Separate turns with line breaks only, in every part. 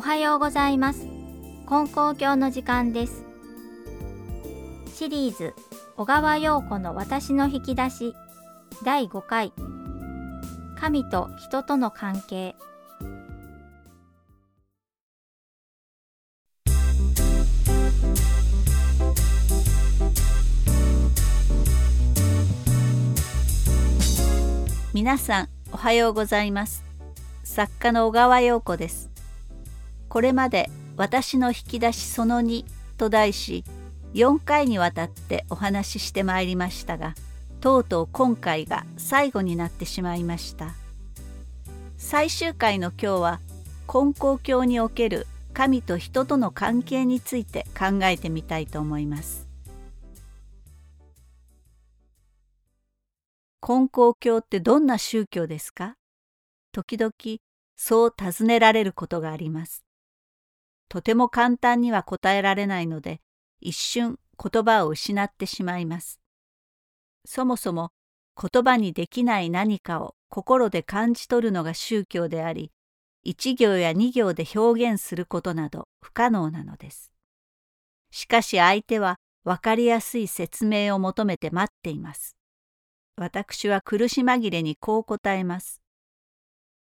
おはようございます。金光教の時間です。シリーズ小川陽子の私の引き出し。第5回。神と人との関係。
皆さんおはようございます。作家の小川陽子です。これまで私の引き出しその2と題し4回にわたってお話ししてまいりましたがとうとう今回が最後になってしまいました。最終回の今日は根高教における神と人との関係について考えてみたいと思います。根高教ってどんな宗教ですか？時々そう尋ねられることがあります。とても簡単には答えられないので一瞬言葉を失ってしまいます。そもそも言葉にできない何かを心で感じ取るのが宗教であり一行や二行で表現することなど不可能なのです。しかし相手は分かりやすい説明を求めて待っています。私は苦し紛れにこう答えます。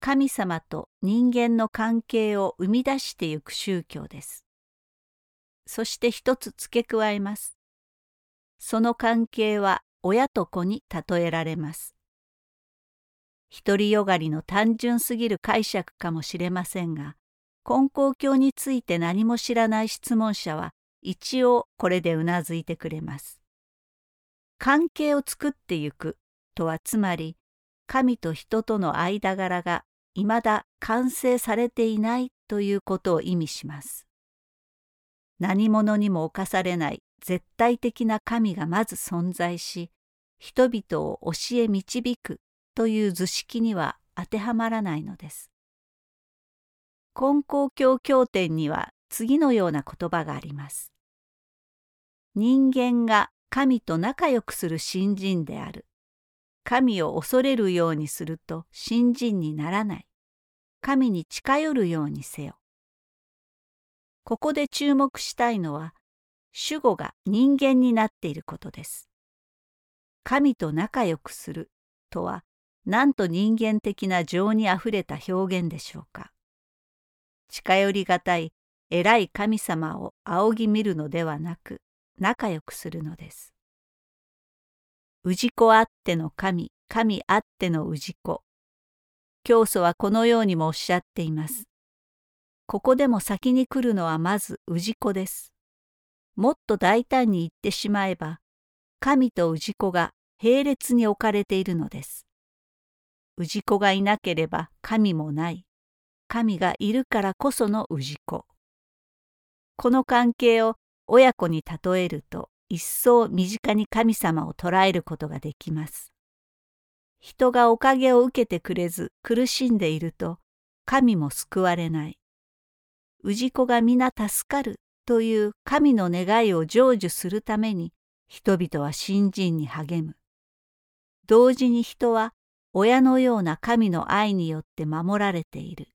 神様と人間の関係を生み出してゆく宗教です。そして一つ付け加えます。その関係は親と子に例えられます。独りよがりの単純すぎる解釈かもしれませんが、根高教について何も知らない質問者は一応これでうなずいてくれます。関係を作ってゆくとはつまり神と人との間柄がいまだ完成されていないということを意味します。何者にも侵されない絶対的な神がまず存在し人々を教え導くという図式には当てはまらないのです。根高教経典には次のような言葉があります。人間が神と仲良くする新人である。神を恐れるようにすると新人にならない。神に近寄るようにせよ。ここで注目したいのは、主語が人間になっていることです。神と仲良くするとは、なんと人間的な情にあふれた表現でしょうか。近寄りがたい偉い神様を仰ぎ見るのではなく、仲良くするのです。氏子あっての神、神あっての氏子。教祖はこのようにもおっしゃっています。ここでも先に来るのはまず氏子です。もっと大胆に言ってしまえば、神と氏子が並列に置かれているのです。氏子がいなければ神もない。神がいるからこその氏子。この関係を親子に例えると一層身近に神様を捉えることができます。人がおかげを受けてくれず苦しんでいると神も救われない。氏子が皆助かるという神の願いを成就するために人々は信心に励む。同時に人は親のような神の愛によって守られている。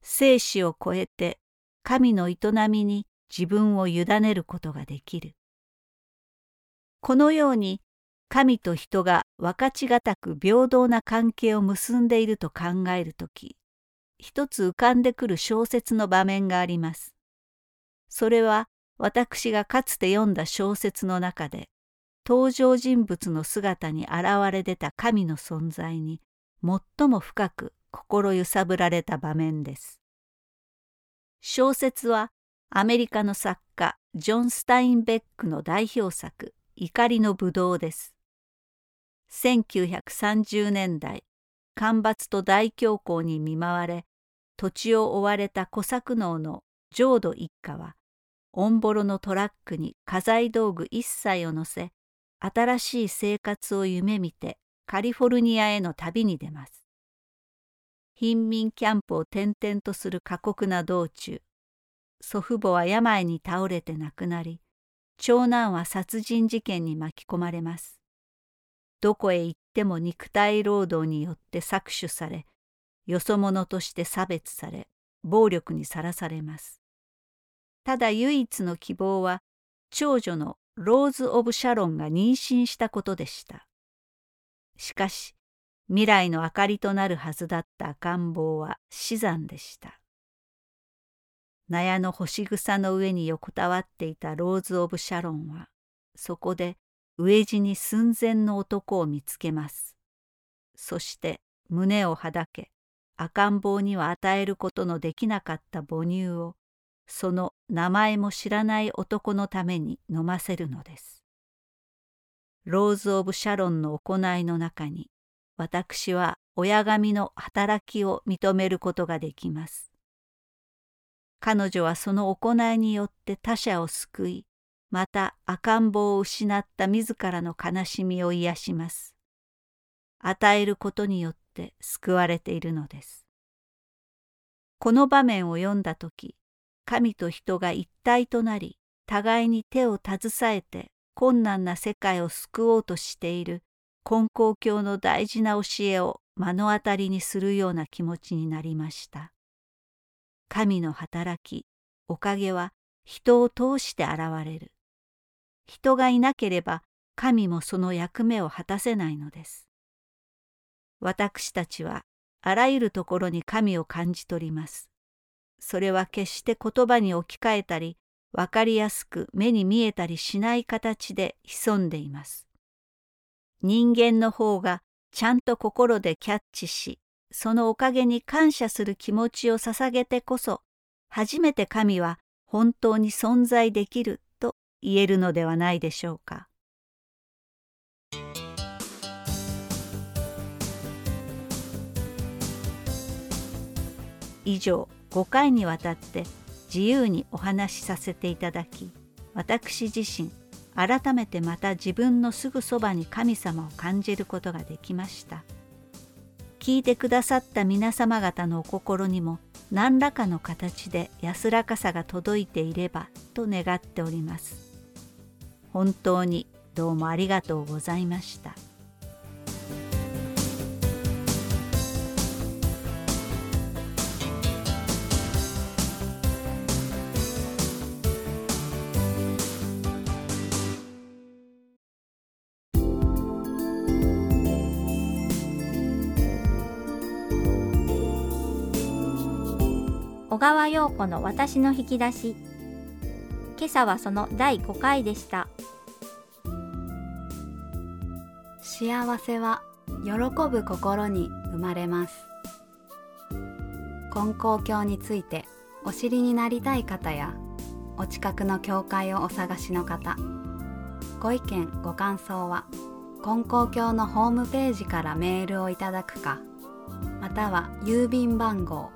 生死を超えて神の営みに自分を委ねることができる。このように神と人が分かちがたく平等な関係を結んでいると考えるとき、一つ浮かんでくる小説の場面があります。それは私がかつて読んだ小説の中で、登場人物の姿に現れ出た神の存在に最も深く心揺さぶられた場面です。小説はアメリカの作家ジョン・スタインベックの代表作「怒りのぶどう」です。1930年代干ばつと大恐慌に見舞われ土地を追われた小作農の浄土一家はオンボロのトラックに家財道具一切を乗せ新しい生活を夢見てカリフォルニアへの旅に出ます。貧民キャンプを転々とする過酷な道中祖父母は病に倒れて亡くなり、長男は殺人事件に巻き込まれます。どこへ行っても肉体労働によって搾取され、よそ者として差別され、暴力にさらされます。ただ唯一の希望は長女のローズ・オブ・シャロンが妊娠したことでした。しかし未来の明かりとなるはずだった赤ん坊は死産でした。納屋の干し草の上に横たわっていたローズ・オブ・シャロンはそこで飢え死に寸前の男を見つけます。そして胸をはだけ赤ん坊には与えることのできなかった母乳をその名前も知らない男のために飲ませるのです。ローズ・オブ・シャロンの行いの中に私は親神の働きを認めることができます。彼女はその行いによって他者を救い、また赤ん坊を失った自らの悲しみを癒します。与えることによって救われているのです。この場面を読んだ時、神と人が一体となり、互いに手を携えて困難な世界を救おうとしている根高教の大事な教えを目の当たりにするような気持ちになりました。神の働き、おかげは人を通して現れる。人がいなければ神もその役目を果たせないのです。私たちはあらゆるところに神を感じ取ります。それは決して言葉に置き換えたり、わかりやすく目に見えたりしない形で潜んでいます。人間の方がちゃんと心でキャッチし、そのおかげに感謝する気持ちを捧げてこそ、初めて神は本当に存在できると言えるのではないでしょうか。以上5回にわたって自由にお話しさせていただき私自身改めてまた自分のすぐそばに神様を感じることができました。聞いてくださった皆様方のお心にも何らかの形で安らかさが届いていればと願っております。本当にどうもありがとうございました。
小川陽子の私の引き出し。今朝はその第5回でした。
幸せは喜ぶ心に生まれます。金光教についてお知りになりたい方やお近くの教会をお探しの方ご意見ご感想は金光教のホームページからメールをいただくかまたは郵便番号